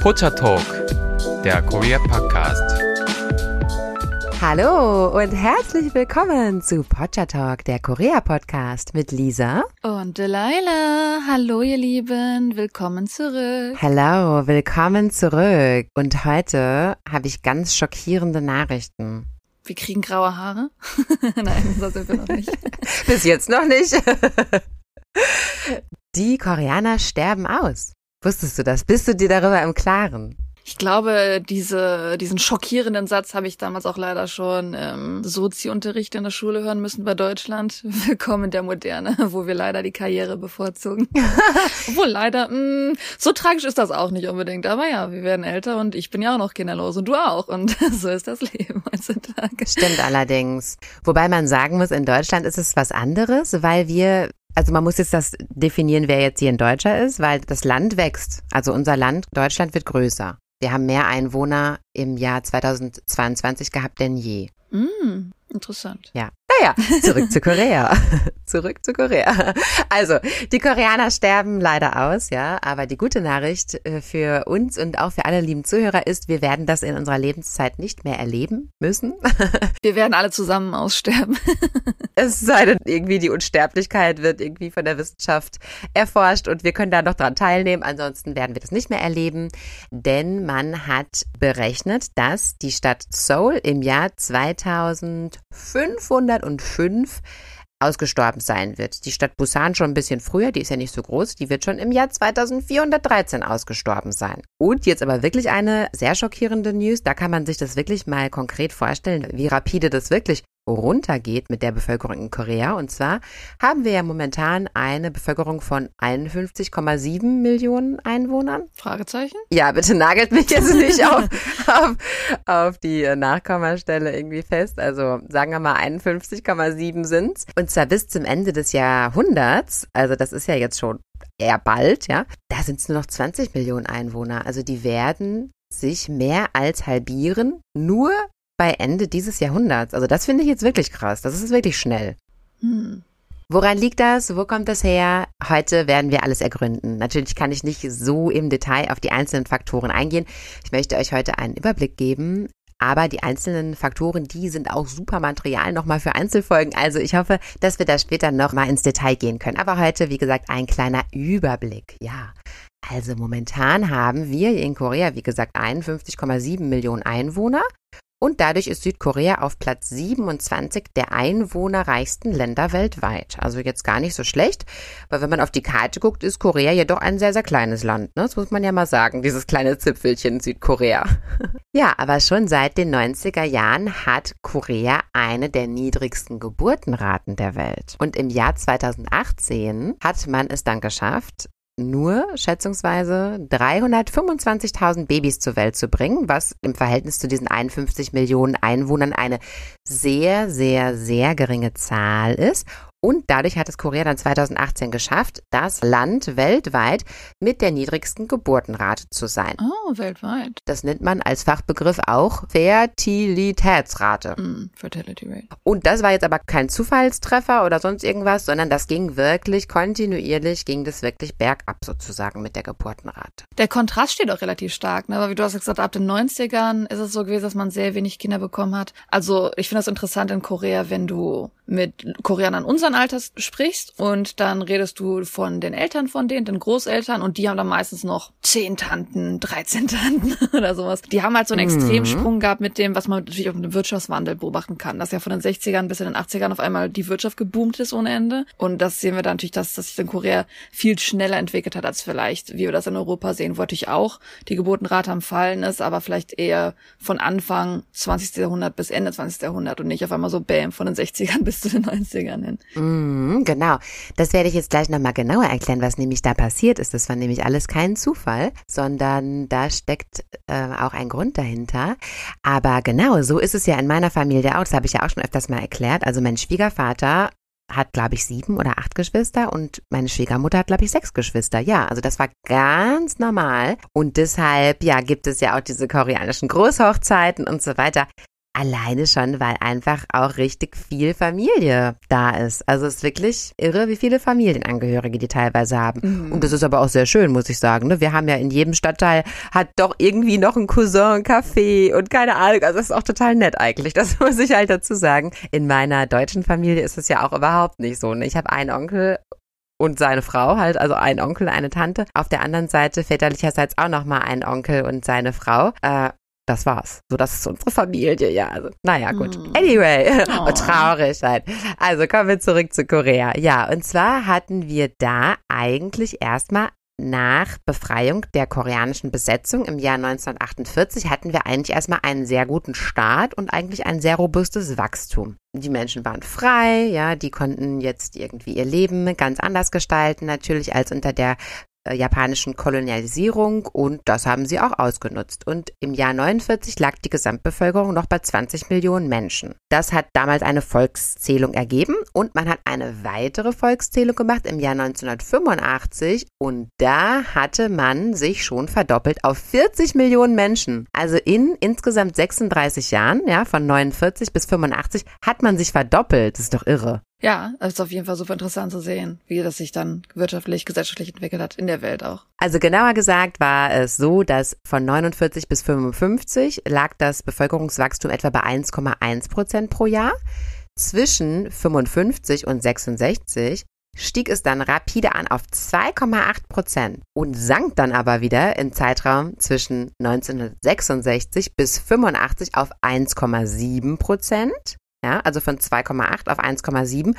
Pocha Talk, der Korea Podcast. Hallo und herzlich willkommen zu Pocha Talk, der Korea Podcast mit Lisa und Delilah. Hallo ihr Lieben, willkommen zurück. Hallo, willkommen zurück. Und heute habe ich ganz schockierende Nachrichten. Wir kriegen graue Haare? Nein, so sind wir noch nicht. Bis jetzt noch nicht. Die Koreaner sterben aus. Wusstest du das? Bist du dir darüber im Klaren? Ich glaube, diese, diesen schockierenden Satz habe ich damals auch leider schon im Sozi-Unterricht in der Schule hören müssen bei Deutschland. Willkommen in der Moderne, wo wir leider die Karriere bevorzugen. Obwohl leider, mh, mm, so tragisch ist das auch nicht unbedingt. Aber ja, wir werden älter und ich bin ja auch noch kinderlos und du auch. Und so ist das Leben heutzutage. Stimmt allerdings. Wobei man sagen muss, in Deutschland ist es was anderes, weil wir also man muss jetzt das definieren, wer jetzt hier ein Deutscher ist, weil das Land wächst. Also unser Land, Deutschland wird größer. Wir haben mehr Einwohner im Jahr 2022 gehabt denn je. Mm, interessant. Ja. Naja, zurück zu Korea. zurück zu Korea. Also, die Koreaner sterben leider aus, ja. Aber die gute Nachricht äh, für uns und auch für alle lieben Zuhörer ist, wir werden das in unserer Lebenszeit nicht mehr erleben müssen. wir werden alle zusammen aussterben. es sei denn, irgendwie die Unsterblichkeit wird irgendwie von der Wissenschaft erforscht und wir können da noch dran teilnehmen. Ansonsten werden wir das nicht mehr erleben, denn man hat berechnet, dass die Stadt Seoul im Jahr 2505 ausgestorben sein wird. Die Stadt Busan schon ein bisschen früher, die ist ja nicht so groß, die wird schon im Jahr 2413 ausgestorben sein. Und jetzt aber wirklich eine sehr schockierende News, da kann man sich das wirklich mal konkret vorstellen, wie rapide das wirklich runtergeht mit der Bevölkerung in Korea. Und zwar haben wir ja momentan eine Bevölkerung von 51,7 Millionen Einwohnern. Fragezeichen? Ja, bitte nagelt mich jetzt nicht auf, auf, auf die Nachkommastelle irgendwie fest. Also sagen wir mal 51,7 sind's. Und zwar bis zum Ende des Jahrhunderts, also das ist ja jetzt schon eher bald, ja, da sind es nur noch 20 Millionen Einwohner. Also die werden sich mehr als halbieren, nur bei Ende dieses Jahrhunderts. Also das finde ich jetzt wirklich krass. Das ist wirklich schnell. Hm. Woran liegt das? Wo kommt das her? Heute werden wir alles ergründen. Natürlich kann ich nicht so im Detail auf die einzelnen Faktoren eingehen. Ich möchte euch heute einen Überblick geben. Aber die einzelnen Faktoren, die sind auch super Material nochmal für Einzelfolgen. Also ich hoffe, dass wir da später nochmal ins Detail gehen können. Aber heute, wie gesagt, ein kleiner Überblick. Ja. Also momentan haben wir in Korea, wie gesagt, 51,7 Millionen Einwohner. Und dadurch ist Südkorea auf Platz 27 der einwohnerreichsten Länder weltweit. Also jetzt gar nicht so schlecht, weil wenn man auf die Karte guckt, ist Korea jedoch ein sehr, sehr kleines Land. Ne? Das muss man ja mal sagen, dieses kleine Zipfelchen Südkorea. ja, aber schon seit den 90er Jahren hat Korea eine der niedrigsten Geburtenraten der Welt. Und im Jahr 2018 hat man es dann geschafft, nur schätzungsweise 325.000 Babys zur Welt zu bringen, was im Verhältnis zu diesen 51 Millionen Einwohnern eine sehr, sehr, sehr geringe Zahl ist. Und dadurch hat es Korea dann 2018 geschafft, das Land weltweit mit der niedrigsten Geburtenrate zu sein. Oh, weltweit. Das nennt man als Fachbegriff auch Fertilitätsrate. Mm, fertility Rate. Und das war jetzt aber kein Zufallstreffer oder sonst irgendwas, sondern das ging wirklich kontinuierlich, ging das wirklich bergab sozusagen mit der Geburtenrate. Der Kontrast steht auch relativ stark, ne? Aber wie du hast gesagt, ab den 90ern ist es so gewesen, dass man sehr wenig Kinder bekommen hat. Also ich finde das interessant in Korea, wenn du mit Koreanern unseren Alters sprichst und dann redest du von den Eltern von denen, den Großeltern und die haben dann meistens noch zehn Tanten, 13 Tanten oder sowas. Die haben halt so einen mhm. Extremsprung gehabt mit dem, was man natürlich auch dem Wirtschaftswandel beobachten kann, dass ja von den 60ern bis in den 80ern auf einmal die Wirtschaft geboomt ist ohne Ende. Und das sehen wir dann natürlich, dass, dass sich in Korea viel schneller entwickelt hat als vielleicht, wie wir das in Europa sehen, wo natürlich auch die Geburtenrate am Fallen ist, aber vielleicht eher von Anfang 20. Jahrhundert bis Ende 20. Jahrhundert und nicht auf einmal so bam von den 60ern bis zu den 90ern hin. Mm, genau. Das werde ich jetzt gleich nochmal genauer erklären, was nämlich da passiert ist. Das war nämlich alles kein Zufall, sondern da steckt äh, auch ein Grund dahinter. Aber genau, so ist es ja in meiner Familie auch. Das habe ich ja auch schon öfters mal erklärt. Also mein Schwiegervater hat, glaube ich, sieben oder acht Geschwister und meine Schwiegermutter hat, glaube ich, sechs Geschwister. Ja, also das war ganz normal. Und deshalb, ja, gibt es ja auch diese koreanischen Großhochzeiten und so weiter. Alleine schon, weil einfach auch richtig viel Familie da ist. Also es ist wirklich irre, wie viele Familienangehörige die teilweise haben. Mhm. Und das ist aber auch sehr schön, muss ich sagen. Ne? Wir haben ja in jedem Stadtteil hat doch irgendwie noch ein Cousin, ein Café und keine Ahnung. Also das ist auch total nett eigentlich. Das muss ich halt dazu sagen. In meiner deutschen Familie ist es ja auch überhaupt nicht so. Ne? Ich habe einen Onkel und seine Frau halt, also ein Onkel, eine Tante. Auf der anderen Seite väterlicherseits auch nochmal ein Onkel und seine Frau. Äh, das war's. So, das ist unsere Familie, ja. Also, naja, gut. Mm. Anyway, oh. traurig halt. Also kommen wir zurück zu Korea. Ja, und zwar hatten wir da eigentlich erstmal nach Befreiung der koreanischen Besetzung im Jahr 1948 hatten wir eigentlich erstmal einen sehr guten Start und eigentlich ein sehr robustes Wachstum. Die Menschen waren frei, ja, die konnten jetzt irgendwie ihr Leben ganz anders gestalten, natürlich als unter der japanischen Kolonialisierung und das haben sie auch ausgenutzt. Und im Jahr 49 lag die Gesamtbevölkerung noch bei 20 Millionen Menschen. Das hat damals eine Volkszählung ergeben und man hat eine weitere Volkszählung gemacht im Jahr 1985 und da hatte man sich schon verdoppelt auf 40 Millionen Menschen. Also in insgesamt 36 Jahren, ja, von 49 bis 85 hat man sich verdoppelt. Das ist doch irre. Ja, es ist auf jeden Fall super interessant zu sehen, wie das sich dann wirtschaftlich, gesellschaftlich entwickelt hat, in der Welt auch. Also genauer gesagt war es so, dass von 49 bis 55 lag das Bevölkerungswachstum etwa bei 1,1 Prozent pro Jahr. Zwischen 55 und 66 stieg es dann rapide an auf 2,8 Prozent und sank dann aber wieder im Zeitraum zwischen 1966 bis 85 auf 1,7 Prozent ja, also von 2,8 auf 1,7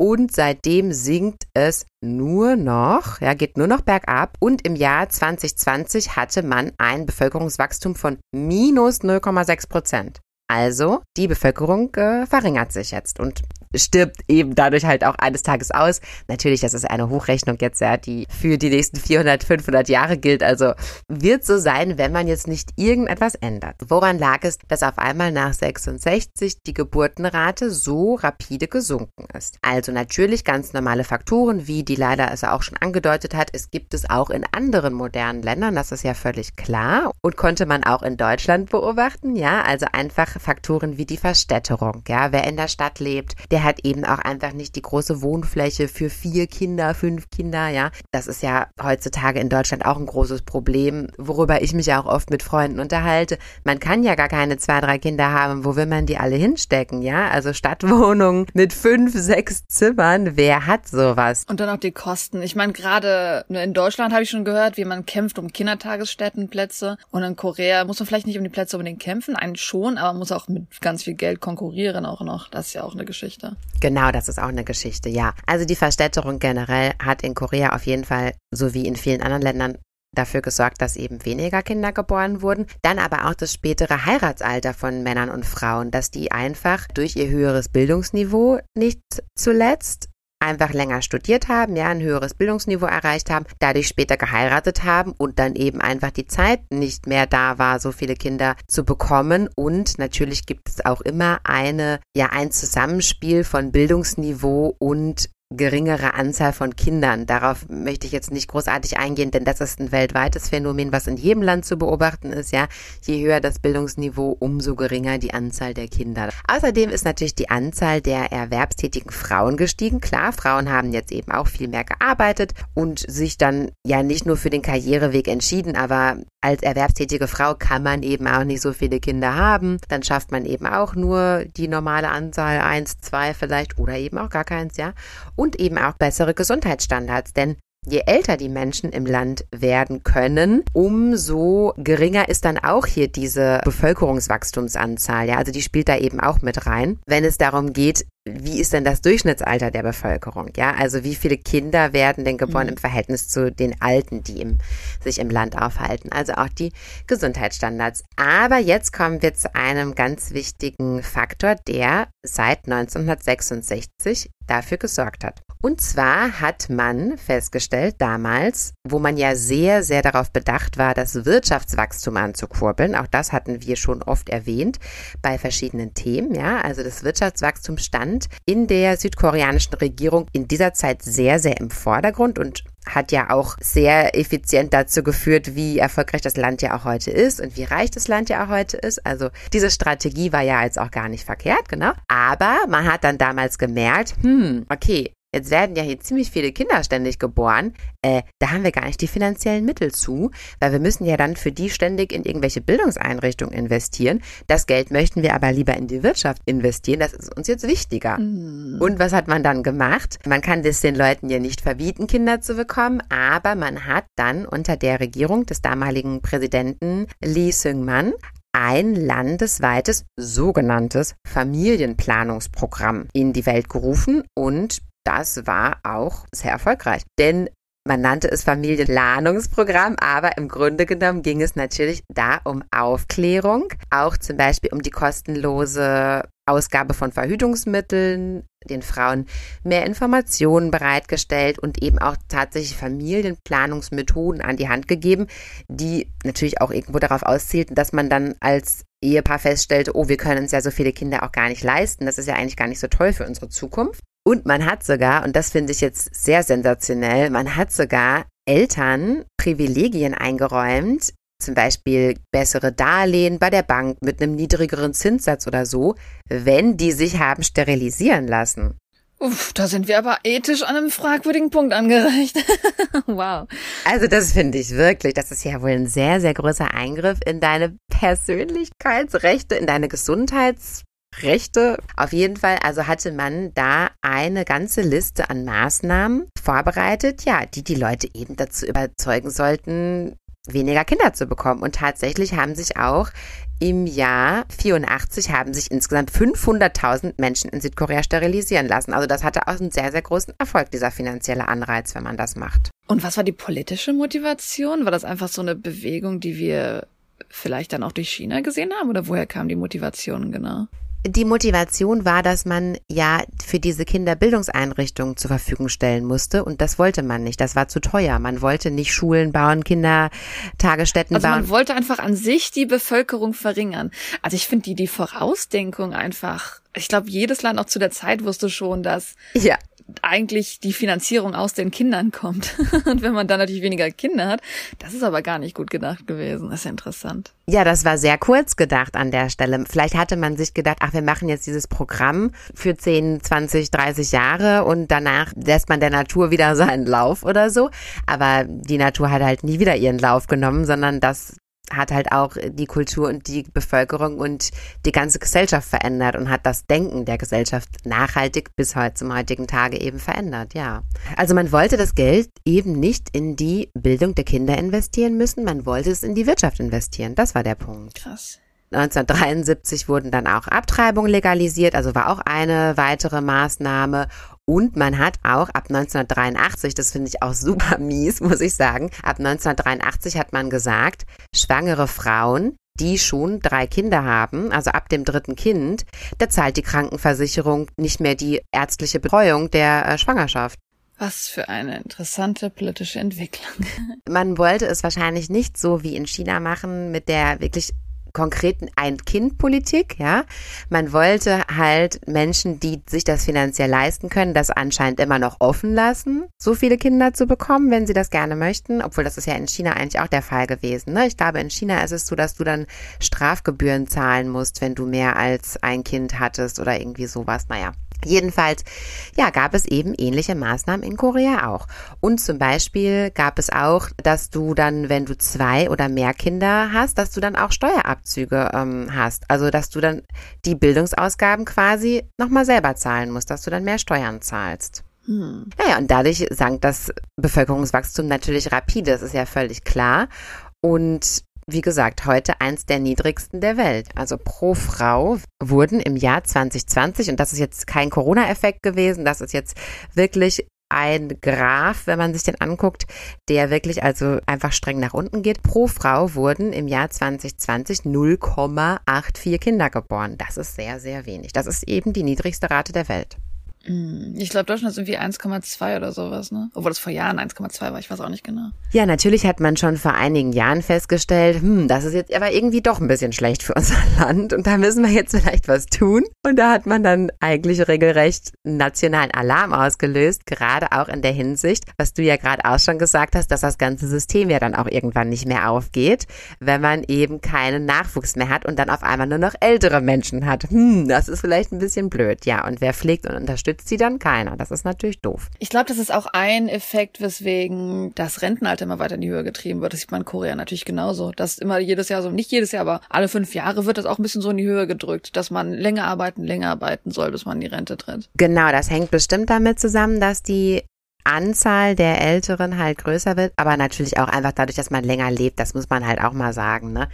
und seitdem sinkt es nur noch, ja, geht nur noch bergab. Und im Jahr 2020 hatte man ein Bevölkerungswachstum von minus 0,6 Prozent. Also die Bevölkerung äh, verringert sich jetzt. Und stirbt eben dadurch halt auch eines Tages aus. Natürlich, das ist eine Hochrechnung jetzt, ja, die für die nächsten 400, 500 Jahre gilt. Also wird so sein, wenn man jetzt nicht irgendetwas ändert. Woran lag es, dass auf einmal nach 66 die Geburtenrate so rapide gesunken ist? Also natürlich ganz normale Faktoren, wie die leider es auch schon angedeutet hat. Es gibt es auch in anderen modernen Ländern, das ist ja völlig klar und konnte man auch in Deutschland beobachten. Ja, also einfach Faktoren wie die Verstädterung. Ja, wer in der Stadt lebt, der hat eben auch einfach nicht die große Wohnfläche für vier Kinder, fünf Kinder. Ja, das ist ja heutzutage in Deutschland auch ein großes Problem, worüber ich mich auch oft mit Freunden unterhalte. Man kann ja gar keine zwei, drei Kinder haben. Wo will man die alle hinstecken? Ja, also Stadtwohnungen mit fünf, sechs Zimmern. Wer hat sowas? Und dann auch die Kosten. Ich meine, gerade in Deutschland habe ich schon gehört, wie man kämpft um Kindertagesstättenplätze. Und in Korea muss man vielleicht nicht um die Plätze unbedingt kämpfen, einen schon, aber man muss auch mit ganz viel Geld konkurrieren auch noch. Das ist ja auch eine Geschichte. Genau, das ist auch eine Geschichte, ja. Also die Verstädterung generell hat in Korea auf jeden Fall, so wie in vielen anderen Ländern, dafür gesorgt, dass eben weniger Kinder geboren wurden. Dann aber auch das spätere Heiratsalter von Männern und Frauen, dass die einfach durch ihr höheres Bildungsniveau nicht zuletzt einfach länger studiert haben, ja, ein höheres Bildungsniveau erreicht haben, dadurch später geheiratet haben und dann eben einfach die Zeit nicht mehr da war, so viele Kinder zu bekommen. Und natürlich gibt es auch immer eine, ja, ein Zusammenspiel von Bildungsniveau und geringere Anzahl von Kindern. Darauf möchte ich jetzt nicht großartig eingehen, denn das ist ein weltweites Phänomen, was in jedem Land zu beobachten ist, ja. Je höher das Bildungsniveau, umso geringer die Anzahl der Kinder. Außerdem ist natürlich die Anzahl der erwerbstätigen Frauen gestiegen. Klar, Frauen haben jetzt eben auch viel mehr gearbeitet und sich dann ja nicht nur für den Karriereweg entschieden, aber als erwerbstätige Frau kann man eben auch nicht so viele Kinder haben. Dann schafft man eben auch nur die normale Anzahl, eins, zwei vielleicht oder eben auch gar keins, ja und eben auch bessere Gesundheitsstandards. Denn Je älter die Menschen im Land werden können, umso geringer ist dann auch hier diese Bevölkerungswachstumsanzahl. Ja, also die spielt da eben auch mit rein, wenn es darum geht, wie ist denn das Durchschnittsalter der Bevölkerung? Ja, also wie viele Kinder werden denn geboren mhm. im Verhältnis zu den Alten, die im, sich im Land aufhalten? Also auch die Gesundheitsstandards. Aber jetzt kommen wir zu einem ganz wichtigen Faktor, der seit 1966 dafür gesorgt hat. Und zwar hat man festgestellt damals, wo man ja sehr, sehr darauf bedacht war, das Wirtschaftswachstum anzukurbeln, auch das hatten wir schon oft erwähnt bei verschiedenen Themen, ja, also das Wirtschaftswachstum stand in der südkoreanischen Regierung in dieser Zeit sehr, sehr im Vordergrund und hat ja auch sehr effizient dazu geführt, wie erfolgreich das Land ja auch heute ist und wie reich das Land ja auch heute ist. Also diese Strategie war ja jetzt auch gar nicht verkehrt, genau. Aber man hat dann damals gemerkt, hm, okay, Jetzt werden ja hier ziemlich viele Kinder ständig geboren. Äh, da haben wir gar nicht die finanziellen Mittel zu, weil wir müssen ja dann für die ständig in irgendwelche Bildungseinrichtungen investieren. Das Geld möchten wir aber lieber in die Wirtschaft investieren. Das ist uns jetzt wichtiger. Mhm. Und was hat man dann gemacht? Man kann das den Leuten ja nicht verbieten, Kinder zu bekommen, aber man hat dann unter der Regierung des damaligen Präsidenten Lee Seung-man ein landesweites sogenanntes Familienplanungsprogramm in die Welt gerufen und das war auch sehr erfolgreich. Denn man nannte es Familienplanungsprogramm, aber im Grunde genommen ging es natürlich da um Aufklärung, auch zum Beispiel um die kostenlose Ausgabe von Verhütungsmitteln, den Frauen mehr Informationen bereitgestellt und eben auch tatsächlich Familienplanungsmethoden an die Hand gegeben, die natürlich auch irgendwo darauf auszielten, dass man dann als Ehepaar feststellte, oh, wir können uns ja so viele Kinder auch gar nicht leisten. Das ist ja eigentlich gar nicht so toll für unsere Zukunft. Und man hat sogar, und das finde ich jetzt sehr sensationell, man hat sogar Eltern Privilegien eingeräumt, zum Beispiel bessere Darlehen bei der Bank mit einem niedrigeren Zinssatz oder so, wenn die sich haben sterilisieren lassen. Uff, da sind wir aber ethisch an einem fragwürdigen Punkt angereicht. wow. Also das finde ich wirklich, das ist ja wohl ein sehr, sehr großer Eingriff in deine Persönlichkeitsrechte, in deine Gesundheits Rechte. Auf jeden Fall, also hatte man da eine ganze Liste an Maßnahmen vorbereitet, ja, die die Leute eben dazu überzeugen sollten, weniger Kinder zu bekommen. Und tatsächlich haben sich auch im Jahr 84 haben sich insgesamt 500.000 Menschen in Südkorea sterilisieren lassen. Also das hatte auch einen sehr, sehr großen Erfolg, dieser finanzielle Anreiz, wenn man das macht. Und was war die politische Motivation? War das einfach so eine Bewegung, die wir vielleicht dann auch durch China gesehen haben? Oder woher kam die Motivation genau? Die Motivation war, dass man ja für diese Kinder Bildungseinrichtungen zur Verfügung stellen musste und das wollte man nicht. Das war zu teuer. Man wollte nicht Schulen bauen, Kindertagesstätten also bauen. Man wollte einfach an sich die Bevölkerung verringern. Also ich finde die die Vorausdenkung einfach. Ich glaube, jedes Land auch zu der Zeit wusste schon, dass ja eigentlich die Finanzierung aus den Kindern kommt. Und wenn man dann natürlich weniger Kinder hat, das ist aber gar nicht gut gedacht gewesen. Das ist ja interessant. Ja, das war sehr kurz gedacht an der Stelle. Vielleicht hatte man sich gedacht, ach, wir machen jetzt dieses Programm für 10, 20, 30 Jahre und danach lässt man der Natur wieder seinen Lauf oder so. Aber die Natur hat halt nie wieder ihren Lauf genommen, sondern das hat halt auch die Kultur und die Bevölkerung und die ganze Gesellschaft verändert und hat das Denken der Gesellschaft nachhaltig bis heute zum heutigen Tage eben verändert, ja. Also man wollte das Geld eben nicht in die Bildung der Kinder investieren müssen, man wollte es in die Wirtschaft investieren. Das war der Punkt. Krass. 1973 wurden dann auch Abtreibungen legalisiert, also war auch eine weitere Maßnahme. Und man hat auch ab 1983, das finde ich auch super mies, muss ich sagen, ab 1983 hat man gesagt, schwangere Frauen, die schon drei Kinder haben, also ab dem dritten Kind, da zahlt die Krankenversicherung nicht mehr die ärztliche Betreuung der äh, Schwangerschaft. Was für eine interessante politische Entwicklung. Man wollte es wahrscheinlich nicht so wie in China machen mit der wirklich konkreten Ein-Kind-Politik, ja. Man wollte halt Menschen, die sich das finanziell leisten können, das anscheinend immer noch offen lassen, so viele Kinder zu bekommen, wenn sie das gerne möchten, obwohl das ist ja in China eigentlich auch der Fall gewesen. Ne? Ich glaube, in China ist es so, dass du dann Strafgebühren zahlen musst, wenn du mehr als ein Kind hattest oder irgendwie sowas. Naja. Jedenfalls, ja, gab es eben ähnliche Maßnahmen in Korea auch. Und zum Beispiel gab es auch, dass du dann, wenn du zwei oder mehr Kinder hast, dass du dann auch Steuerabzüge ähm, hast. Also, dass du dann die Bildungsausgaben quasi nochmal selber zahlen musst, dass du dann mehr Steuern zahlst. Hm. Naja, und dadurch sank das Bevölkerungswachstum natürlich rapide, das ist ja völlig klar. Und wie gesagt, heute eins der niedrigsten der Welt. Also pro Frau wurden im Jahr 2020, und das ist jetzt kein Corona-Effekt gewesen, das ist jetzt wirklich ein Graph, wenn man sich den anguckt, der wirklich also einfach streng nach unten geht. Pro Frau wurden im Jahr 2020 0,84 Kinder geboren. Das ist sehr, sehr wenig. Das ist eben die niedrigste Rate der Welt. Hm, ich glaube, Deutschland ist irgendwie 1,2 oder sowas, ne? Obwohl das vor Jahren 1,2 war, ich weiß auch nicht genau. Ja, natürlich hat man schon vor einigen Jahren festgestellt, hm, das ist jetzt aber irgendwie doch ein bisschen schlecht für unser Land und da müssen wir jetzt vielleicht was tun. Und da hat man dann eigentlich regelrecht nationalen Alarm ausgelöst, gerade auch in der Hinsicht, was du ja gerade auch schon gesagt hast, dass das ganze System ja dann auch irgendwann nicht mehr aufgeht, wenn man eben keinen Nachwuchs mehr hat und dann auf einmal nur noch ältere Menschen hat. Hm, das ist vielleicht ein bisschen blöd, ja. Und wer pflegt und unterstützt sie dann keiner. Das ist natürlich doof. Ich glaube, das ist auch ein Effekt, weswegen das Rentenalter immer weiter in die Höhe getrieben wird. Das sieht man in Korea natürlich genauso. Das immer jedes Jahr so, nicht jedes Jahr, aber alle fünf Jahre wird das auch ein bisschen so in die Höhe gedrückt, dass man länger arbeiten, länger arbeiten soll, bis man in die Rente tritt. Genau, das hängt bestimmt damit zusammen, dass die Anzahl der Älteren halt größer wird, aber natürlich auch einfach dadurch, dass man länger lebt, das muss man halt auch mal sagen. Ne?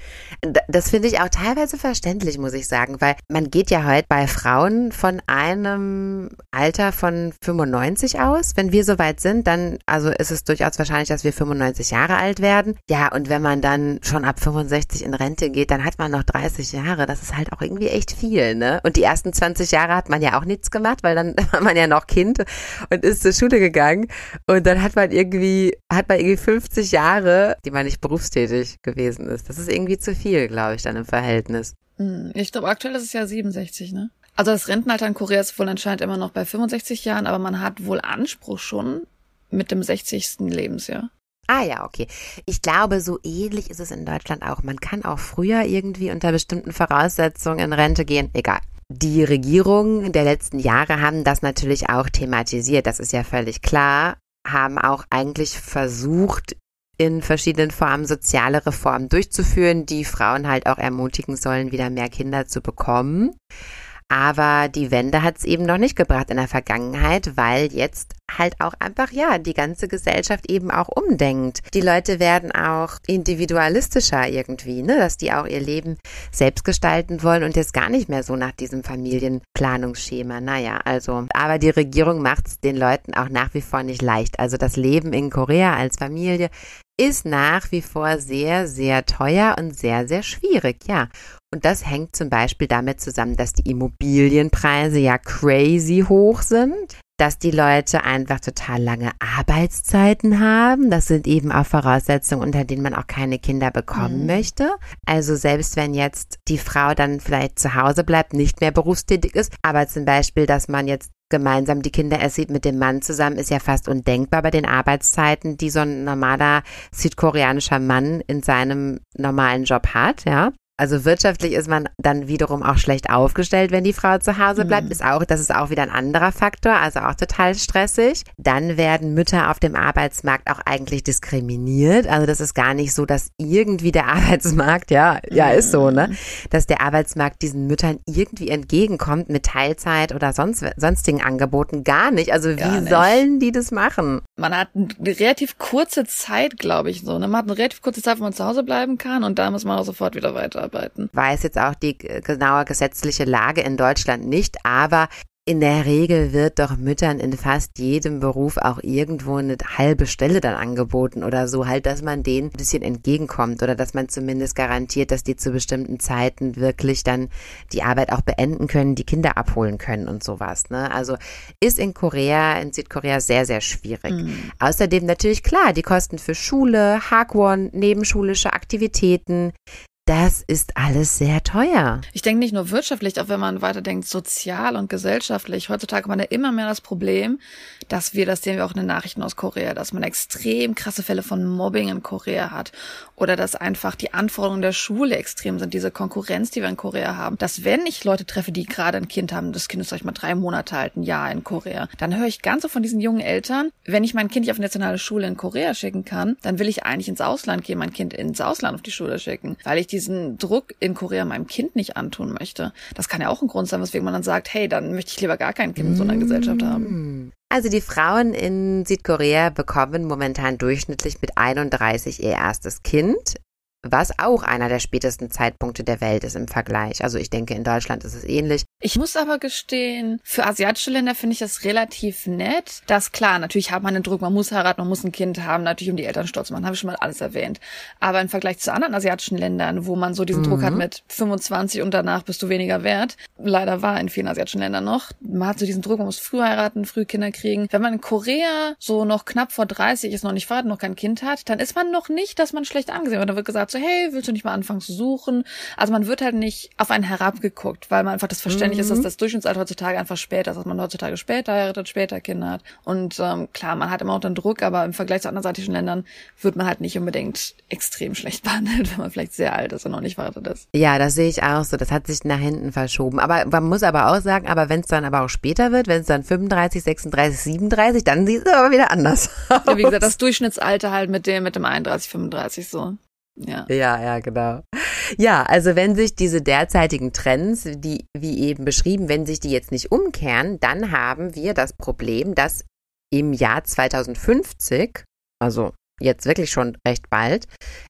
Das finde ich auch teilweise verständlich, muss ich sagen, weil man geht ja heute bei Frauen von einem Alter von 95 aus. Wenn wir soweit sind, dann also ist es durchaus wahrscheinlich, dass wir 95 Jahre alt werden. Ja, und wenn man dann schon ab 65 in Rente geht, dann hat man noch 30 Jahre. Das ist halt auch irgendwie echt viel, ne? Und die ersten 20 Jahre hat man ja auch nichts gemacht, weil dann war man ja noch Kind und ist zur Schule gegangen. Und dann hat man irgendwie, hat man irgendwie 50 Jahre, die man nicht berufstätig gewesen ist. Das ist irgendwie zu viel, glaube ich, dann im Verhältnis. Hm, ich glaube, aktuell ist es ja 67, ne? Also das Rentenalter in Korea ist wohl anscheinend immer noch bei 65 Jahren, aber man hat wohl Anspruch schon mit dem 60. Lebensjahr. Ah ja, okay. Ich glaube, so ähnlich ist es in Deutschland auch. Man kann auch früher irgendwie unter bestimmten Voraussetzungen in Rente gehen. Egal. Die Regierungen der letzten Jahre haben das natürlich auch thematisiert, das ist ja völlig klar, haben auch eigentlich versucht, in verschiedenen Formen soziale Reformen durchzuführen, die Frauen halt auch ermutigen sollen, wieder mehr Kinder zu bekommen. Aber die Wende hat es eben noch nicht gebracht in der Vergangenheit, weil jetzt halt auch einfach, ja, die ganze Gesellschaft eben auch umdenkt. Die Leute werden auch individualistischer irgendwie, ne, dass die auch ihr Leben selbst gestalten wollen und jetzt gar nicht mehr so nach diesem Familienplanungsschema. Naja, also, aber die Regierung macht es den Leuten auch nach wie vor nicht leicht. Also das Leben in Korea als Familie ist nach wie vor sehr, sehr teuer und sehr, sehr schwierig, ja. Und das hängt zum Beispiel damit zusammen, dass die Immobilienpreise ja crazy hoch sind, dass die Leute einfach total lange Arbeitszeiten haben. Das sind eben auch Voraussetzungen, unter denen man auch keine Kinder bekommen mhm. möchte. Also selbst wenn jetzt die Frau dann vielleicht zu Hause bleibt, nicht mehr berufstätig ist, aber zum Beispiel, dass man jetzt gemeinsam die Kinder ersieht mit dem Mann zusammen, ist ja fast undenkbar bei den Arbeitszeiten, die so ein normaler südkoreanischer Mann in seinem normalen Job hat, ja. Also wirtschaftlich ist man dann wiederum auch schlecht aufgestellt, wenn die Frau zu Hause bleibt. Mhm. Ist auch, das ist auch wieder ein anderer Faktor, also auch total stressig. Dann werden Mütter auf dem Arbeitsmarkt auch eigentlich diskriminiert. Also das ist gar nicht so, dass irgendwie der Arbeitsmarkt, ja, ja, ist so, ne? Mhm. Dass der Arbeitsmarkt diesen Müttern irgendwie entgegenkommt mit Teilzeit oder sonst, sonstigen Angeboten. Gar nicht. Also wie sollen die das machen? Man hat eine relativ kurze Zeit, glaube ich, so. Ne? Man hat eine relativ kurze Zeit, wo man zu Hause bleiben kann und da muss man auch sofort wieder weiter arbeiten. Weiß jetzt auch die genaue gesetzliche Lage in Deutschland nicht, aber in der Regel wird doch Müttern in fast jedem Beruf auch irgendwo eine halbe Stelle dann angeboten oder so, halt, dass man denen ein bisschen entgegenkommt oder dass man zumindest garantiert, dass die zu bestimmten Zeiten wirklich dann die Arbeit auch beenden können, die Kinder abholen können und sowas. Ne? Also ist in Korea, in Südkorea sehr, sehr schwierig. Mhm. Außerdem natürlich klar, die Kosten für Schule, Hagwon, nebenschulische Aktivitäten, das ist alles sehr teuer. Ich denke nicht nur wirtschaftlich, auch wenn man weiterdenkt, sozial und gesellschaftlich. Heutzutage man ja immer mehr das Problem, dass wir, das sehen wir auch in den Nachrichten aus Korea, dass man extrem krasse Fälle von Mobbing in Korea hat. Oder dass einfach die Anforderungen der Schule extrem sind, diese Konkurrenz, die wir in Korea haben. Dass wenn ich Leute treffe, die gerade ein Kind haben, das Kind ist euch mal drei Monate alt, ein Jahr in Korea, dann höre ich ganz so von diesen jungen Eltern, wenn ich mein Kind nicht auf eine nationale Schule in Korea schicken kann, dann will ich eigentlich ins Ausland gehen, mein Kind ins Ausland auf die Schule schicken, weil ich diesen Druck in Korea meinem Kind nicht antun möchte. Das kann ja auch ein Grund sein, weswegen man dann sagt, hey, dann möchte ich lieber gar kein Kind in so einer Gesellschaft haben. Also die Frauen in Südkorea bekommen momentan durchschnittlich mit 31 ihr erstes Kind. Was auch einer der spätesten Zeitpunkte der Welt ist im Vergleich. Also ich denke, in Deutschland ist es ähnlich. Ich muss aber gestehen, für asiatische Länder finde ich das relativ nett. Das klar, natürlich hat man den Druck, man muss heiraten, man muss ein Kind haben, natürlich um die Eltern stolz zu machen, habe ich schon mal alles erwähnt. Aber im Vergleich zu anderen asiatischen Ländern, wo man so diesen mhm. Druck hat mhm. mit 25 und danach bist du weniger wert, leider war in vielen asiatischen Ländern noch, man hat so diesen Druck, man muss früh heiraten, früh Kinder kriegen. Wenn man in Korea so noch knapp vor 30 ist, noch nicht verheiratet, noch kein Kind hat, dann ist man noch nicht, dass man schlecht angesehen wird. Dann wird gesagt so, hey, willst du nicht mal anfangen zu suchen? Also man wird halt nicht auf einen herabgeguckt, weil man einfach das Verständnis mhm. ist, dass mhm. das Durchschnittsalter heutzutage einfach später ist, dass man heutzutage später heiratet, später Kinder hat. Und ähm, klar, man hat immer auch den Druck, aber im Vergleich zu anderen asiatischen Ländern wird man halt nicht unbedingt extrem schlecht behandelt, wenn man vielleicht sehr alt ist und noch nicht verheiratet ist. Ja, das sehe ich auch so. Das hat sich nach hinten verschoben. Aber man muss aber auch sagen, aber wenn es dann aber auch später wird, wenn es dann 35, 36, 37, dann sieht es aber wieder anders aus. Ja, wie gesagt, das Durchschnittsalter halt mit dem, mit dem 31, 35 so. Ja. ja, ja, genau. Ja, also wenn sich diese derzeitigen Trends, die wie eben beschrieben, wenn sich die jetzt nicht umkehren, dann haben wir das Problem, dass im Jahr 2050, also jetzt wirklich schon recht bald,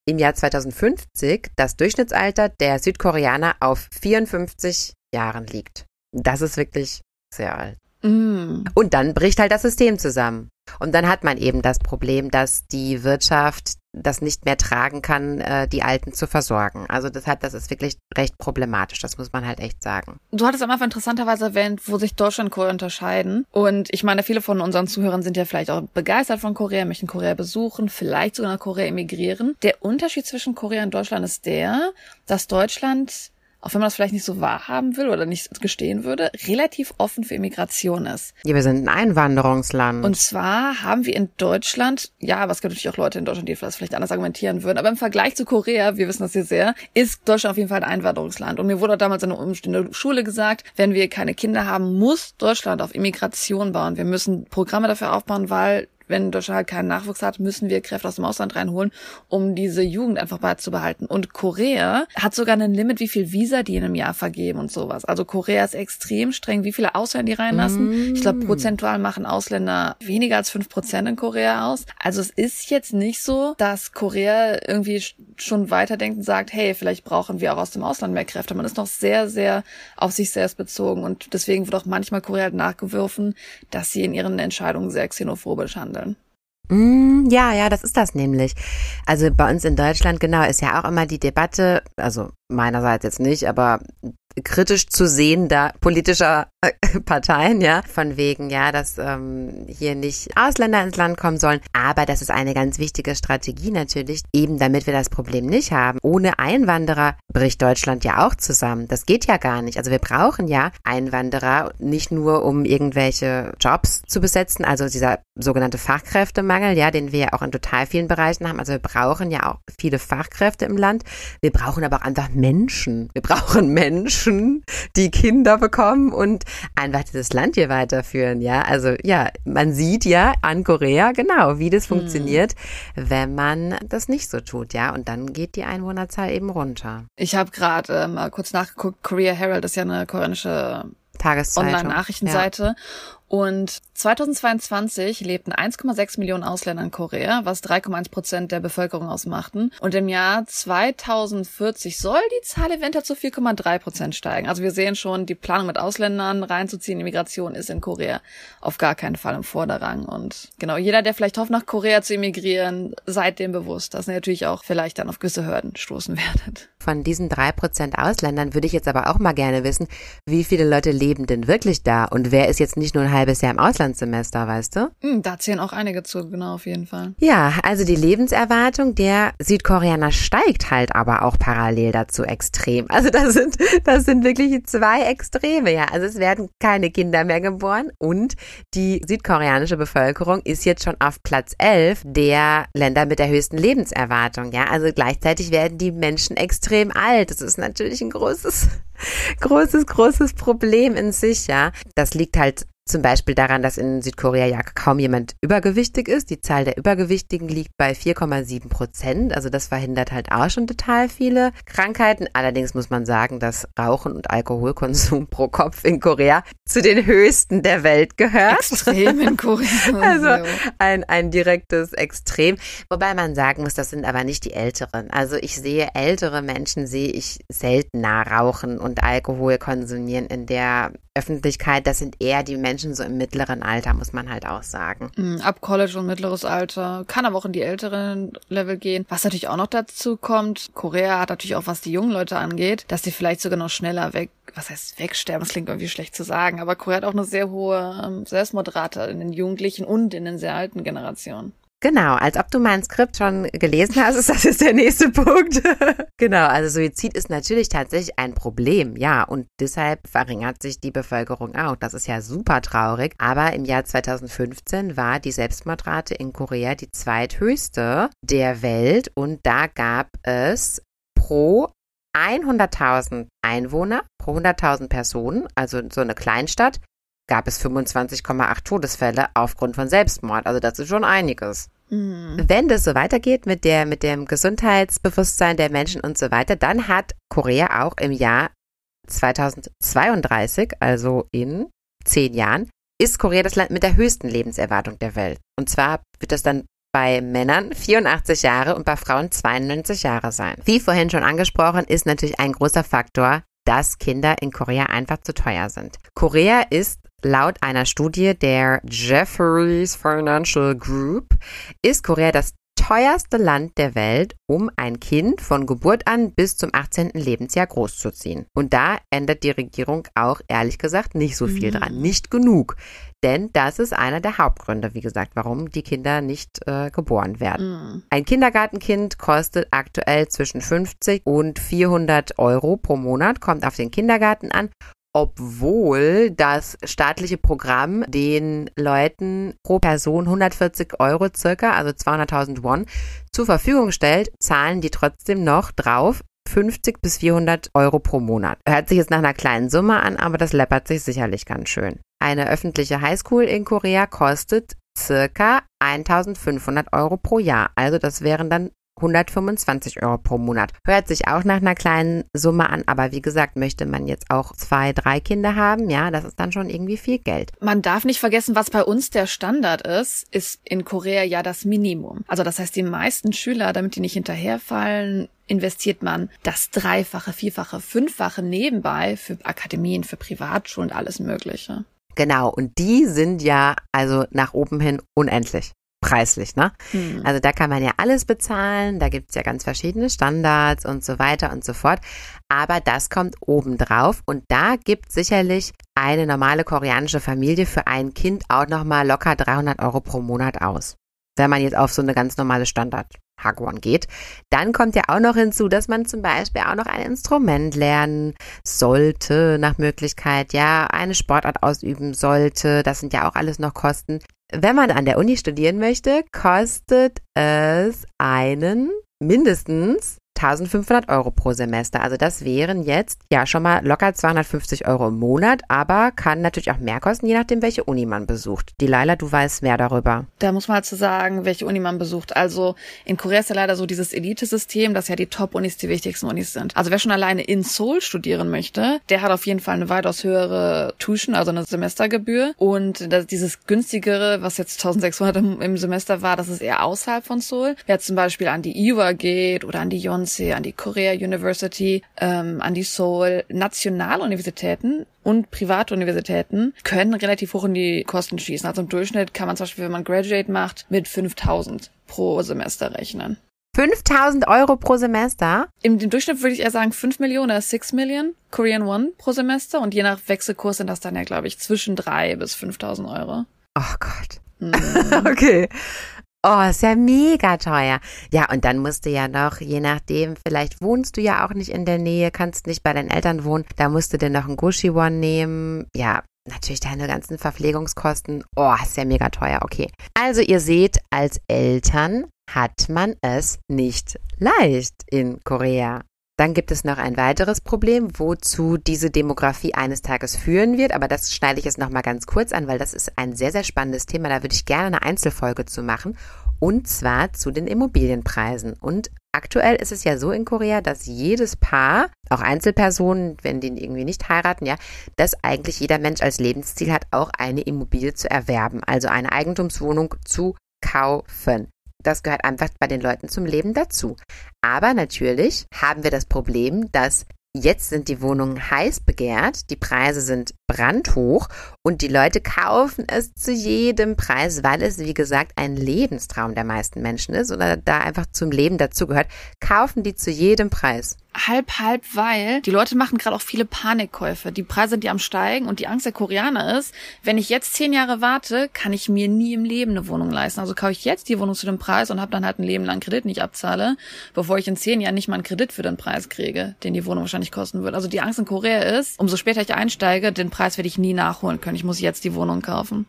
im Jahr 2050 das Durchschnittsalter der Südkoreaner auf 54 Jahren liegt. Das ist wirklich sehr alt. Mm. Und dann bricht halt das System zusammen. Und dann hat man eben das Problem, dass die Wirtschaft das nicht mehr tragen kann, äh, die Alten zu versorgen. Also deshalb, das ist wirklich recht problematisch, das muss man halt echt sagen. Du hattest am Anfang interessanterweise erwähnt, wo sich Deutschland und Korea unterscheiden. Und ich meine, viele von unseren Zuhörern sind ja vielleicht auch begeistert von Korea, möchten Korea besuchen, vielleicht sogar nach Korea emigrieren. Der Unterschied zwischen Korea und Deutschland ist der, dass Deutschland auch wenn man das vielleicht nicht so wahrhaben will oder nicht gestehen würde, relativ offen für Immigration ist. Ja, wir sind ein Einwanderungsland. Und zwar haben wir in Deutschland, ja, aber es gibt natürlich auch Leute in Deutschland, die das vielleicht anders argumentieren würden, aber im Vergleich zu Korea, wir wissen das hier sehr, ist Deutschland auf jeden Fall ein Einwanderungsland. Und mir wurde damals in der umstehenden Schule gesagt, wenn wir keine Kinder haben, muss Deutschland auf Immigration bauen. Wir müssen Programme dafür aufbauen, weil wenn Deutschland halt keinen Nachwuchs hat, müssen wir Kräfte aus dem Ausland reinholen, um diese Jugend einfach beizubehalten. Und Korea hat sogar ein Limit, wie viel Visa die in einem Jahr vergeben und sowas. Also Korea ist extrem streng, wie viele Ausländer die reinlassen. Mm. Ich glaube, prozentual machen Ausländer weniger als fünf Prozent in Korea aus. Also es ist jetzt nicht so, dass Korea irgendwie schon weiterdenkt und sagt, hey, vielleicht brauchen wir auch aus dem Ausland mehr Kräfte. Man ist noch sehr, sehr auf sich selbst bezogen und deswegen wird auch manchmal Korea halt nachgeworfen, dass sie in ihren Entscheidungen sehr xenophobisch handeln handeln. Mm, ja, ja, das ist das nämlich. Also bei uns in Deutschland, genau, ist ja auch immer die Debatte, also meinerseits jetzt nicht, aber kritisch zu sehender politischer äh, Parteien, ja, von wegen, ja, dass ähm, hier nicht Ausländer ins Land kommen sollen. Aber das ist eine ganz wichtige Strategie natürlich, eben damit wir das Problem nicht haben. Ohne Einwanderer bricht Deutschland ja auch zusammen. Das geht ja gar nicht. Also wir brauchen ja Einwanderer nicht nur, um irgendwelche Jobs zu besetzen, also dieser sogenannte Fachkräftemangel, ja, den wir ja auch in total vielen Bereichen haben. Also wir brauchen ja auch viele Fachkräfte im Land. Wir brauchen aber auch einfach Menschen. Wir brauchen Menschen, die Kinder bekommen und einfach dieses Land hier weiterführen. Ja, also ja, man sieht ja an Korea genau, wie das hm. funktioniert, wenn man das nicht so tut. Ja, und dann geht die Einwohnerzahl eben runter. Ich habe gerade äh, mal kurz nachgeguckt. Korea Herald ist ja eine koreanische Online-Nachrichtenseite. Ja. Und 2022 lebten 1,6 Millionen Ausländer in Korea, was 3,1 Prozent der Bevölkerung ausmachten. Und im Jahr 2040 soll die Zahl eventuell zu 4,3 Prozent steigen. Also wir sehen schon, die Planung mit Ausländern reinzuziehen, Immigration ist in Korea auf gar keinen Fall im Vorderrang. Und genau, jeder, der vielleicht hofft, nach Korea zu emigrieren, seid dem bewusst, dass ihr natürlich auch vielleicht dann auf gewisse Hürden stoßen werdet. Von diesen drei Prozent Ausländern würde ich jetzt aber auch mal gerne wissen, wie viele Leute leben denn wirklich da? Und wer ist jetzt nicht nur ein halbes Jahr im Auslandssemester, weißt du? Hm, da zählen auch einige zu, genau, auf jeden Fall. Ja, also die Lebenserwartung der Südkoreaner steigt halt aber auch parallel dazu extrem. Also das sind, das sind wirklich zwei Extreme, ja. Also es werden keine Kinder mehr geboren und die südkoreanische Bevölkerung ist jetzt schon auf Platz 11 der Länder mit der höchsten Lebenserwartung, ja. Also gleichzeitig werden die Menschen extrem alt. Das ist natürlich ein großes großes, großes Problem in sich, ja. Das liegt halt zum Beispiel daran, dass in Südkorea ja kaum jemand übergewichtig ist. Die Zahl der Übergewichtigen liegt bei 4,7 Prozent. Also das verhindert halt auch schon total viele Krankheiten. Allerdings muss man sagen, dass Rauchen und Alkoholkonsum pro Kopf in Korea zu den höchsten der Welt gehört. Extrem in Korea. Also ein, ein direktes Extrem. Wobei man sagen muss, das sind aber nicht die Älteren. Also ich sehe ältere Menschen, sehe ich seltener rauchen und Alkohol konsumieren in der Öffentlichkeit. Das sind eher die Menschen so im mittleren Alter, muss man halt auch sagen. Hm, ab College und mittleres Alter. Kann aber auch in die älteren Level gehen. Was natürlich auch noch dazu kommt, Korea hat natürlich auch, was die jungen Leute angeht, dass die vielleicht sogar noch schneller weg, was heißt wegsterben, das klingt irgendwie schlecht zu sagen, aber Korea hat auch eine sehr hohe ähm, Selbstmordrate in den Jugendlichen und in den sehr alten Generationen. Genau, als ob du mein Skript schon gelesen hast, ist das jetzt der nächste Punkt. genau, also Suizid ist natürlich tatsächlich ein Problem, ja, und deshalb verringert sich die Bevölkerung auch. Das ist ja super traurig. Aber im Jahr 2015 war die Selbstmordrate in Korea die zweithöchste der Welt und da gab es pro 100.000 Einwohner, pro 100.000 Personen, also so eine Kleinstadt, gab es 25,8 Todesfälle aufgrund von Selbstmord. Also das ist schon einiges. Mhm. Wenn das so weitergeht mit der, mit dem Gesundheitsbewusstsein der Menschen und so weiter, dann hat Korea auch im Jahr 2032, also in zehn Jahren, ist Korea das Land mit der höchsten Lebenserwartung der Welt. Und zwar wird das dann bei Männern 84 Jahre und bei Frauen 92 Jahre sein. Wie vorhin schon angesprochen, ist natürlich ein großer Faktor, dass Kinder in Korea einfach zu teuer sind. Korea ist Laut einer Studie der Jefferies Financial Group ist Korea das teuerste Land der Welt, um ein Kind von Geburt an bis zum 18. Lebensjahr großzuziehen. Und da ändert die Regierung auch ehrlich gesagt nicht so viel mhm. dran, nicht genug. Denn das ist einer der Hauptgründe, wie gesagt, warum die Kinder nicht äh, geboren werden. Mhm. Ein Kindergartenkind kostet aktuell zwischen 50 und 400 Euro pro Monat, kommt auf den Kindergarten an obwohl das staatliche Programm den Leuten pro Person 140 Euro circa, also 200.000 Won, zur Verfügung stellt, zahlen die trotzdem noch drauf 50 bis 400 Euro pro Monat. Hört sich jetzt nach einer kleinen Summe an, aber das läppert sich sicherlich ganz schön. Eine öffentliche Highschool in Korea kostet circa 1500 Euro pro Jahr. Also das wären dann 125 Euro pro Monat. Hört sich auch nach einer kleinen Summe an, aber wie gesagt, möchte man jetzt auch zwei, drei Kinder haben, ja, das ist dann schon irgendwie viel Geld. Man darf nicht vergessen, was bei uns der Standard ist, ist in Korea ja das Minimum. Also das heißt, die meisten Schüler, damit die nicht hinterherfallen, investiert man das Dreifache, Vierfache, Fünffache nebenbei für Akademien, für Privatschulen und alles Mögliche. Genau, und die sind ja also nach oben hin unendlich preislich, ne? Hm. Also da kann man ja alles bezahlen, da gibt's ja ganz verschiedene Standards und so weiter und so fort. Aber das kommt obendrauf und da gibt sicherlich eine normale koreanische Familie für ein Kind auch nochmal locker 300 Euro pro Monat aus. Wenn man jetzt auf so eine ganz normale Standard Hagwon geht. Dann kommt ja auch noch hinzu, dass man zum Beispiel auch noch ein Instrument lernen sollte, nach Möglichkeit, ja, eine Sportart ausüben sollte. Das sind ja auch alles noch Kosten. Wenn man an der Uni studieren möchte, kostet es einen mindestens 1500 Euro pro Semester. Also das wären jetzt ja schon mal locker 250 Euro im Monat, aber kann natürlich auch mehr kosten, je nachdem, welche Uni man besucht. Die du weißt mehr darüber. Da muss man halt zu sagen, welche Uni man besucht. Also in Korea ist ja leider so dieses Elite-System, dass ja die Top-Unis die wichtigsten Unis sind. Also wer schon alleine in Seoul studieren möchte, der hat auf jeden Fall eine weitaus höhere Tuition, also eine Semestergebühr. Und dieses günstigere, was jetzt 1600 im, im Semester war, das ist eher außerhalb von Seoul. Wer zum Beispiel an die IWA geht oder an die Yonsei Yonsei, an die Korea University, ähm, an die Seoul. Nationaluniversitäten und Privatuniversitäten können relativ hoch in die Kosten schießen. Also im Durchschnitt kann man zum Beispiel, wenn man Graduate macht, mit 5000 pro Semester rechnen. 5000 Euro pro Semester? Im, Im, Durchschnitt würde ich eher sagen 5 Millionen oder 6 Millionen Korean One pro Semester und je nach Wechselkurs sind das dann ja, glaube ich, zwischen 3 bis 5000 Euro. Oh Gott. Mhm. okay. Oh, ist ja mega teuer. Ja, und dann musst du ja noch, je nachdem, vielleicht wohnst du ja auch nicht in der Nähe, kannst nicht bei deinen Eltern wohnen, da musst du dir noch einen Gushi-One nehmen. Ja, natürlich deine ganzen Verpflegungskosten. Oh, ist ja mega teuer, okay. Also ihr seht, als Eltern hat man es nicht leicht in Korea. Dann gibt es noch ein weiteres Problem, wozu diese Demografie eines Tages führen wird. Aber das schneide ich jetzt nochmal ganz kurz an, weil das ist ein sehr, sehr spannendes Thema. Da würde ich gerne eine Einzelfolge zu machen. Und zwar zu den Immobilienpreisen. Und aktuell ist es ja so in Korea, dass jedes Paar, auch Einzelpersonen, wenn die irgendwie nicht heiraten, ja, dass eigentlich jeder Mensch als Lebensziel hat, auch eine Immobilie zu erwerben. Also eine Eigentumswohnung zu kaufen. Das gehört einfach bei den Leuten zum Leben dazu. Aber natürlich haben wir das Problem, dass Jetzt sind die Wohnungen heiß begehrt, die Preise sind brandhoch und die Leute kaufen es zu jedem Preis, weil es, wie gesagt, ein Lebenstraum der meisten Menschen ist oder da einfach zum Leben dazugehört, kaufen die zu jedem Preis halb, halb, weil die Leute machen gerade auch viele Panikkäufe. Die Preise sind ja am Steigen und die Angst der Koreaner ist, wenn ich jetzt zehn Jahre warte, kann ich mir nie im Leben eine Wohnung leisten. Also kaufe ich jetzt die Wohnung zu dem Preis und habe dann halt ein Leben lang Kredit nicht abzahle, bevor ich in zehn Jahren nicht mal einen Kredit für den Preis kriege, den die Wohnung wahrscheinlich kosten wird. Also die Angst in Korea ist, umso später ich einsteige, den Preis werde ich nie nachholen können. Ich muss jetzt die Wohnung kaufen.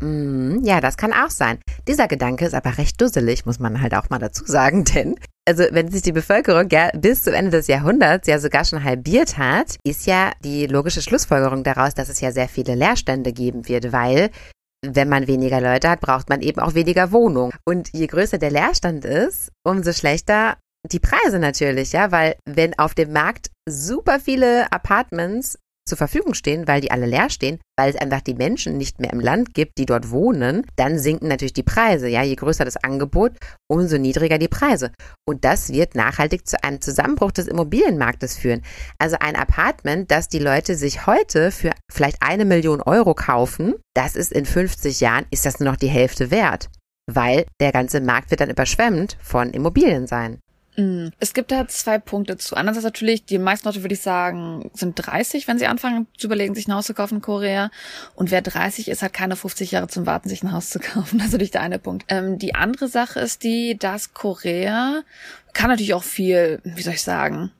Mm, ja, das kann auch sein. Dieser Gedanke ist aber recht dusselig, muss man halt auch mal dazu sagen, denn also wenn sich die Bevölkerung ja bis zum Ende des Jahrhunderts ja sogar schon halbiert hat, ist ja die logische Schlussfolgerung daraus, dass es ja sehr viele Leerstände geben wird, weil wenn man weniger Leute hat, braucht man eben auch weniger Wohnung. Und je größer der Leerstand ist, umso schlechter die Preise natürlich, ja, weil wenn auf dem Markt super viele Apartments zur Verfügung stehen, weil die alle leer stehen, weil es einfach die Menschen nicht mehr im Land gibt, die dort wohnen, dann sinken natürlich die Preise. Ja, je größer das Angebot, umso niedriger die Preise. Und das wird nachhaltig zu einem Zusammenbruch des Immobilienmarktes führen. Also ein Apartment, das die Leute sich heute für vielleicht eine Million Euro kaufen, das ist in 50 Jahren, ist das nur noch die Hälfte wert. Weil der ganze Markt wird dann überschwemmt von Immobilien sein. Mm. Es gibt da zwei Punkte zu. Andererseits natürlich, die meisten Leute, würde ich sagen, sind 30, wenn sie anfangen zu überlegen, sich ein Haus zu kaufen in Korea. Und wer 30 ist, hat keine 50 Jahre zum Warten, sich ein Haus zu kaufen. Das ist natürlich der eine Punkt. Ähm, die andere Sache ist die, dass Korea kann natürlich auch viel, wie soll ich sagen,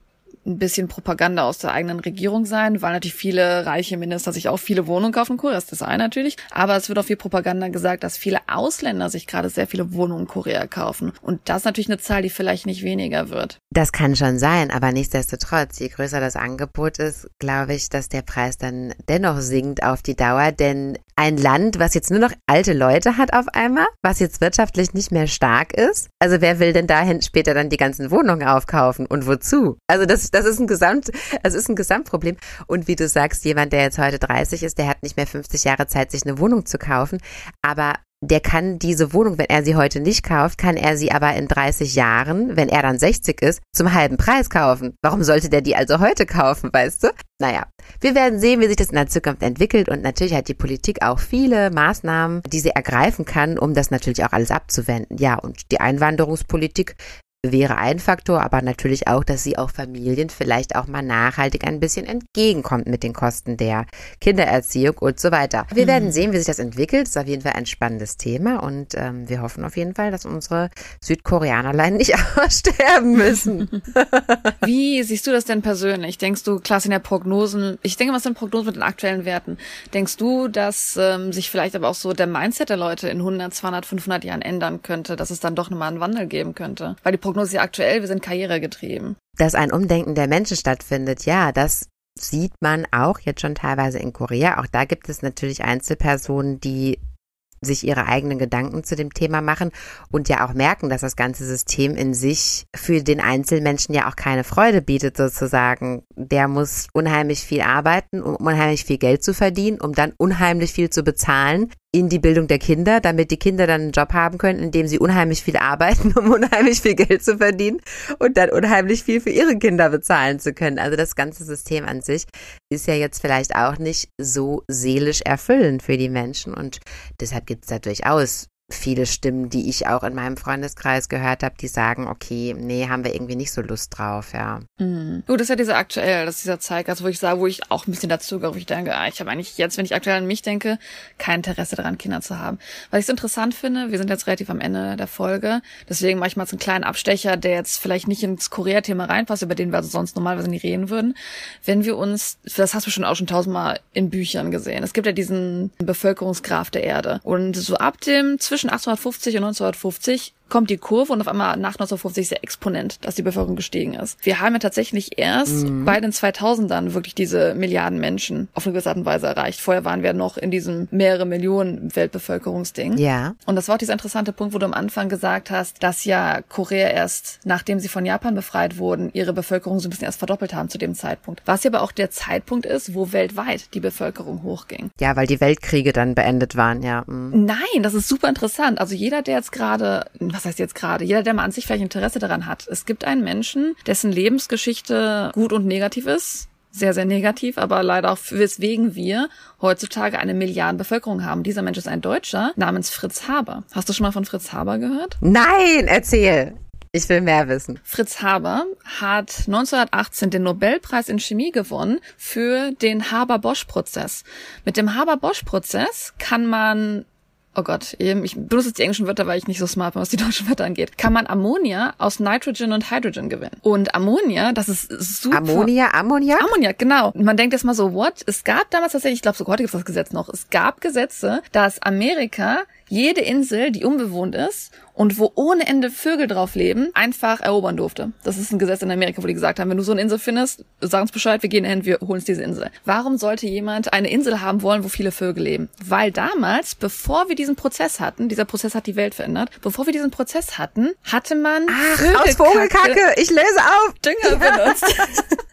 ein bisschen Propaganda aus der eigenen Regierung sein, weil natürlich viele reiche Minister sich auch viele Wohnungen kaufen. Das ist das eine natürlich. Aber es wird auch viel Propaganda gesagt, dass viele Ausländer sich gerade sehr viele Wohnungen in Korea kaufen. Und das ist natürlich eine Zahl, die vielleicht nicht weniger wird. Das kann schon sein, aber nichtsdestotrotz, je größer das Angebot ist, glaube ich, dass der Preis dann dennoch sinkt auf die Dauer. Denn ein Land, was jetzt nur noch alte Leute hat auf einmal, was jetzt wirtschaftlich nicht mehr stark ist, also wer will denn dahin später dann die ganzen Wohnungen aufkaufen und wozu? Also das, das ist ein Gesamt, es ist ein Gesamtproblem. Und wie du sagst, jemand, der jetzt heute 30 ist, der hat nicht mehr 50 Jahre Zeit, sich eine Wohnung zu kaufen. Aber der kann diese Wohnung, wenn er sie heute nicht kauft, kann er sie aber in 30 Jahren, wenn er dann 60 ist, zum halben Preis kaufen. Warum sollte der die also heute kaufen, weißt du? Naja, wir werden sehen, wie sich das in der Zukunft entwickelt und natürlich hat die Politik auch viele Maßnahmen, die sie ergreifen kann, um das natürlich auch alles abzuwenden. Ja, und die Einwanderungspolitik wäre ein Faktor, aber natürlich auch, dass sie auch Familien vielleicht auch mal nachhaltig ein bisschen entgegenkommt mit den Kosten der Kindererziehung und so weiter. Wir mhm. werden sehen, wie sich das entwickelt. Das ist auf jeden Fall ein spannendes Thema und ähm, wir hoffen auf jeden Fall, dass unsere Südkoreanerlein nicht aussterben müssen. wie siehst du das denn persönlich? Denkst du, klar sind ja Prognosen, ich denke, was sind Prognosen mit den aktuellen Werten? Denkst du, dass ähm, sich vielleicht aber auch so der Mindset der Leute in 100, 200, 500 Jahren ändern könnte, dass es dann doch nochmal einen Wandel geben könnte? Weil die Prognose aktuell, wir sind karrieregetrieben. Dass ein Umdenken der Menschen stattfindet, ja, das sieht man auch jetzt schon teilweise in Korea. Auch da gibt es natürlich Einzelpersonen, die sich ihre eigenen Gedanken zu dem Thema machen und ja auch merken, dass das ganze System in sich für den Einzelmenschen ja auch keine Freude bietet sozusagen. Der muss unheimlich viel arbeiten, um unheimlich viel Geld zu verdienen, um dann unheimlich viel zu bezahlen in die Bildung der Kinder, damit die Kinder dann einen Job haben können, in dem sie unheimlich viel arbeiten, um unheimlich viel Geld zu verdienen und dann unheimlich viel für ihre Kinder bezahlen zu können. Also das ganze System an sich ist ja jetzt vielleicht auch nicht so seelisch erfüllend für die Menschen und deshalb gibt es da durchaus viele Stimmen, die ich auch in meinem Freundeskreis gehört habe, die sagen, okay, nee, haben wir irgendwie nicht so Lust drauf, ja. Mhm. Gut, das ist ja dieser aktuell, das ist dieser Zeitgeist, wo ich sage, wo ich auch ein bisschen dazu gehe, wo ich denke, ah, ich habe eigentlich jetzt, wenn ich aktuell an mich denke, kein Interesse daran, Kinder zu haben. Was ich so interessant finde, wir sind jetzt relativ am Ende der Folge, deswegen mache ich mal so einen kleinen Abstecher, der jetzt vielleicht nicht ins Korea-Thema reinpasst, über den wir also sonst normalerweise nie reden würden. Wenn wir uns, das hast du schon auch schon tausendmal in Büchern gesehen, es gibt ja diesen Bevölkerungsgraph der Erde und so ab dem zwischen zwischen 1850 und 1950 kommt die Kurve und auf einmal nach 1950 ist der Exponent, dass die Bevölkerung gestiegen ist. Wir haben ja tatsächlich erst mhm. bei den 2000ern wirklich diese Milliarden Menschen auf eine gewisse Art und Weise erreicht. Vorher waren wir noch in diesem mehrere Millionen Weltbevölkerungsding. Ja. Und das war auch dieser interessante Punkt, wo du am Anfang gesagt hast, dass ja Korea erst, nachdem sie von Japan befreit wurden, ihre Bevölkerung so ein bisschen erst verdoppelt haben zu dem Zeitpunkt. Was ja aber auch der Zeitpunkt ist, wo weltweit die Bevölkerung hochging. Ja, weil die Weltkriege dann beendet waren, ja. Mhm. Nein, das ist super interessant. Also jeder, der jetzt gerade, was heißt jetzt gerade, jeder, der mal an sich vielleicht Interesse daran hat. Es gibt einen Menschen, dessen Lebensgeschichte gut und negativ ist sehr, sehr negativ, aber leider auch weswegen wir heutzutage eine Milliardenbevölkerung haben. Dieser Mensch ist ein Deutscher namens Fritz Haber. Hast du schon mal von Fritz Haber gehört? Nein, erzähl. Ich will mehr wissen. Fritz Haber hat 1918 den Nobelpreis in Chemie gewonnen für den Haber-Bosch-Prozess. Mit dem Haber-Bosch-Prozess kann man oh Gott, ich benutze jetzt die englischen Wörter, weil ich nicht so smart bin, was die deutschen Wörter angeht, kann man Ammonia aus Nitrogen und Hydrogen gewinnen. Und Ammonia, das ist super. Ammonia, Ammoniak? Ammoniak, genau. Und man denkt jetzt mal so, what? Es gab damals tatsächlich, ich glaube sogar heute gibt es das Gesetz noch, es gab Gesetze, dass Amerika jede Insel, die unbewohnt ist und wo ohne Ende Vögel drauf leben, einfach erobern durfte. Das ist ein Gesetz in Amerika, wo die gesagt haben, wenn du so eine Insel findest, sag uns Bescheid, wir gehen hin, wir holen uns diese Insel. Warum sollte jemand eine Insel haben wollen, wo viele Vögel leben? Weil damals, bevor wir diesen Prozess hatten, dieser Prozess hat die Welt verändert, bevor wir diesen Prozess hatten, hatte man Ach, aus Vogelkacke, ich lese auf, Dünger benutzt.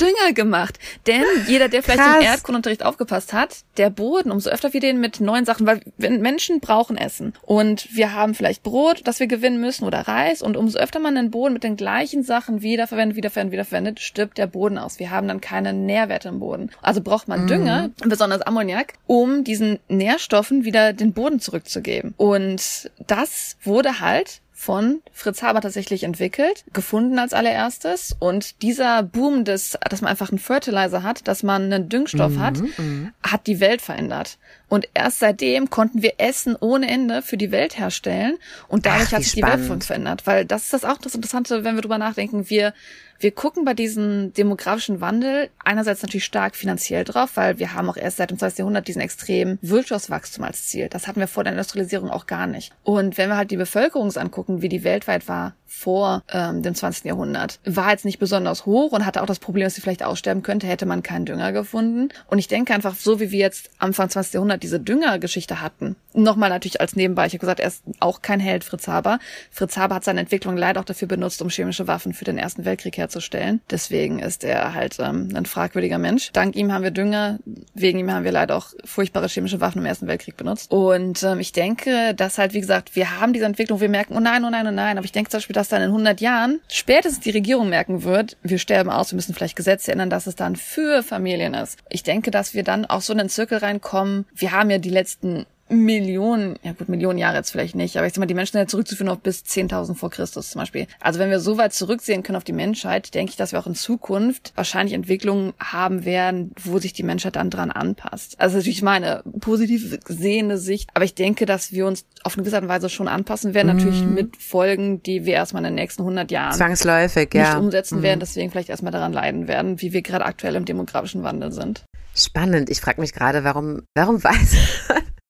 Dünger gemacht. Denn jeder, der vielleicht Krass. im Erdkundunterricht aufgepasst hat, der Boden, umso öfter wir den mit neuen Sachen, weil Menschen brauchen Essen. Und wir haben vielleicht Brot, das wir gewinnen müssen oder Reis. Und umso öfter man den Boden mit den gleichen Sachen wiederverwendet, wiederverwendet, wiederverwendet, stirbt der Boden aus. Wir haben dann keine Nährwerte im Boden. Also braucht man mhm. Dünger, besonders Ammoniak, um diesen Nährstoffen wieder den Boden zurückzugeben. Und das wurde halt von Fritz Haber tatsächlich entwickelt, gefunden als allererstes. Und dieser Boom des, dass man einfach einen Fertilizer hat, dass man einen Düngstoff mhm, hat, mhm. hat die Welt verändert. Und erst seitdem konnten wir Essen ohne Ende für die Welt herstellen. Und dadurch Ach, hat sich spannend. die Welt für uns verändert. Weil das ist das auch das Interessante, wenn wir drüber nachdenken. Wir wir gucken bei diesem demografischen Wandel einerseits natürlich stark finanziell drauf, weil wir haben auch erst seit dem 20. Jahrhundert diesen extremen Wirtschaftswachstum als Ziel. Das hatten wir vor der Industrialisierung auch gar nicht. Und wenn wir halt die Bevölkerung angucken, wie die weltweit war vor ähm, dem 20. Jahrhundert, war jetzt nicht besonders hoch und hatte auch das Problem, dass sie vielleicht aussterben könnte, hätte man keinen Dünger gefunden. Und ich denke einfach, so wie wir jetzt Anfang 20. Jahrhundert diese Düngergeschichte hatten, nochmal natürlich als Nebenbei, ich habe gesagt, er ist auch kein Held, Fritz Haber. Fritz Haber hat seine Entwicklung leider auch dafür benutzt, um chemische Waffen für den Ersten Weltkrieg herzustellen. Deswegen ist er halt ähm, ein fragwürdiger Mensch. Dank ihm haben wir Dünger, wegen ihm haben wir leider auch furchtbare chemische Waffen im Ersten Weltkrieg benutzt. Und ähm, ich denke, dass halt, wie gesagt, wir haben diese Entwicklung, wir merken, oh nein, oh nein, oh nein. Aber ich denke zum Beispiel, dass dann in 100 Jahren spätestens die Regierung merken wird, wir sterben aus, wir müssen vielleicht Gesetze ändern, dass es dann für Familien ist. Ich denke, dass wir dann auch so in den Zirkel reinkommen. Wir haben ja die letzten Millionen, ja gut, Millionen Jahre jetzt vielleicht nicht, aber ich sag mal, die Menschen sind ja zurückzuführen auf bis 10.000 vor Christus zum Beispiel. Also wenn wir so weit zurücksehen können auf die Menschheit, denke ich, dass wir auch in Zukunft wahrscheinlich Entwicklungen haben werden, wo sich die Menschheit dann dran anpasst. Also natürlich meine positiv sehende Sicht, aber ich denke, dass wir uns auf eine gewisse Art und Weise schon anpassen werden, mhm. natürlich mit Folgen, die wir erstmal in den nächsten 100 Jahren zwangsläufig nicht ja. umsetzen mhm. werden, deswegen vielleicht erstmal daran leiden werden, wie wir gerade aktuell im demografischen Wandel sind. Spannend. Ich frage mich gerade, warum, warum weiß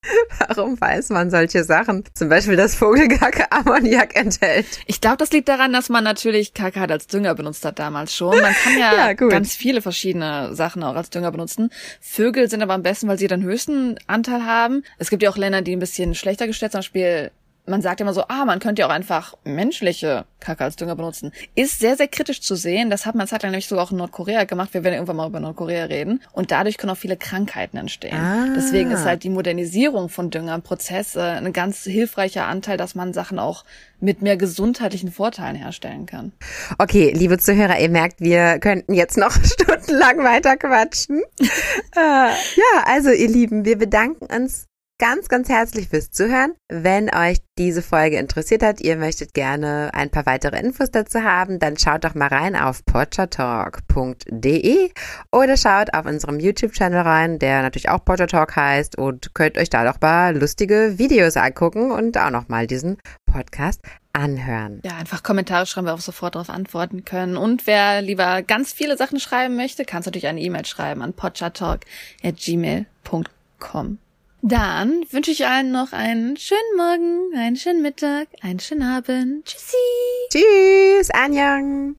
Warum weiß man solche Sachen? Zum Beispiel, dass Vogelkacke Ammoniak enthält. Ich glaube, das liegt daran, dass man natürlich Kacke halt als Dünger benutzt hat damals schon. Man kann ja, ja ganz viele verschiedene Sachen auch als Dünger benutzen. Vögel sind aber am besten, weil sie den höchsten Anteil haben. Es gibt ja auch Länder, die ein bisschen schlechter gestellt, zum Beispiel man sagt immer so, ah, man könnte ja auch einfach menschliche Kacke als Dünger benutzen. Ist sehr, sehr kritisch zu sehen. Das hat man zeitlang nämlich sogar auch in Nordkorea gemacht. Wir werden irgendwann mal über Nordkorea reden. Und dadurch können auch viele Krankheiten entstehen. Ah. Deswegen ist halt die Modernisierung von Dünger ein Prozess äh, ein ganz hilfreicher Anteil, dass man Sachen auch mit mehr gesundheitlichen Vorteilen herstellen kann. Okay, liebe Zuhörer, ihr merkt, wir könnten jetzt noch stundenlang weiter quatschen. äh, ja, also ihr Lieben, wir bedanken uns ganz, ganz herzlich fürs Zuhören. Wenn euch diese Folge interessiert hat, ihr möchtet gerne ein paar weitere Infos dazu haben, dann schaut doch mal rein auf pottertalk.de oder schaut auf unserem YouTube-Channel rein, der natürlich auch Pottertalk heißt und könnt euch da doch mal lustige Videos angucken und auch noch mal diesen Podcast anhören. Ja, einfach Kommentare schreiben, wir auch sofort darauf antworten können. Und wer lieber ganz viele Sachen schreiben möchte, kannst natürlich eine E-Mail schreiben an pottertalk.gmail.com. Dann wünsche ich allen noch einen schönen Morgen, einen schönen Mittag, einen schönen Abend. Tschüssi. Tschüss, Anjang.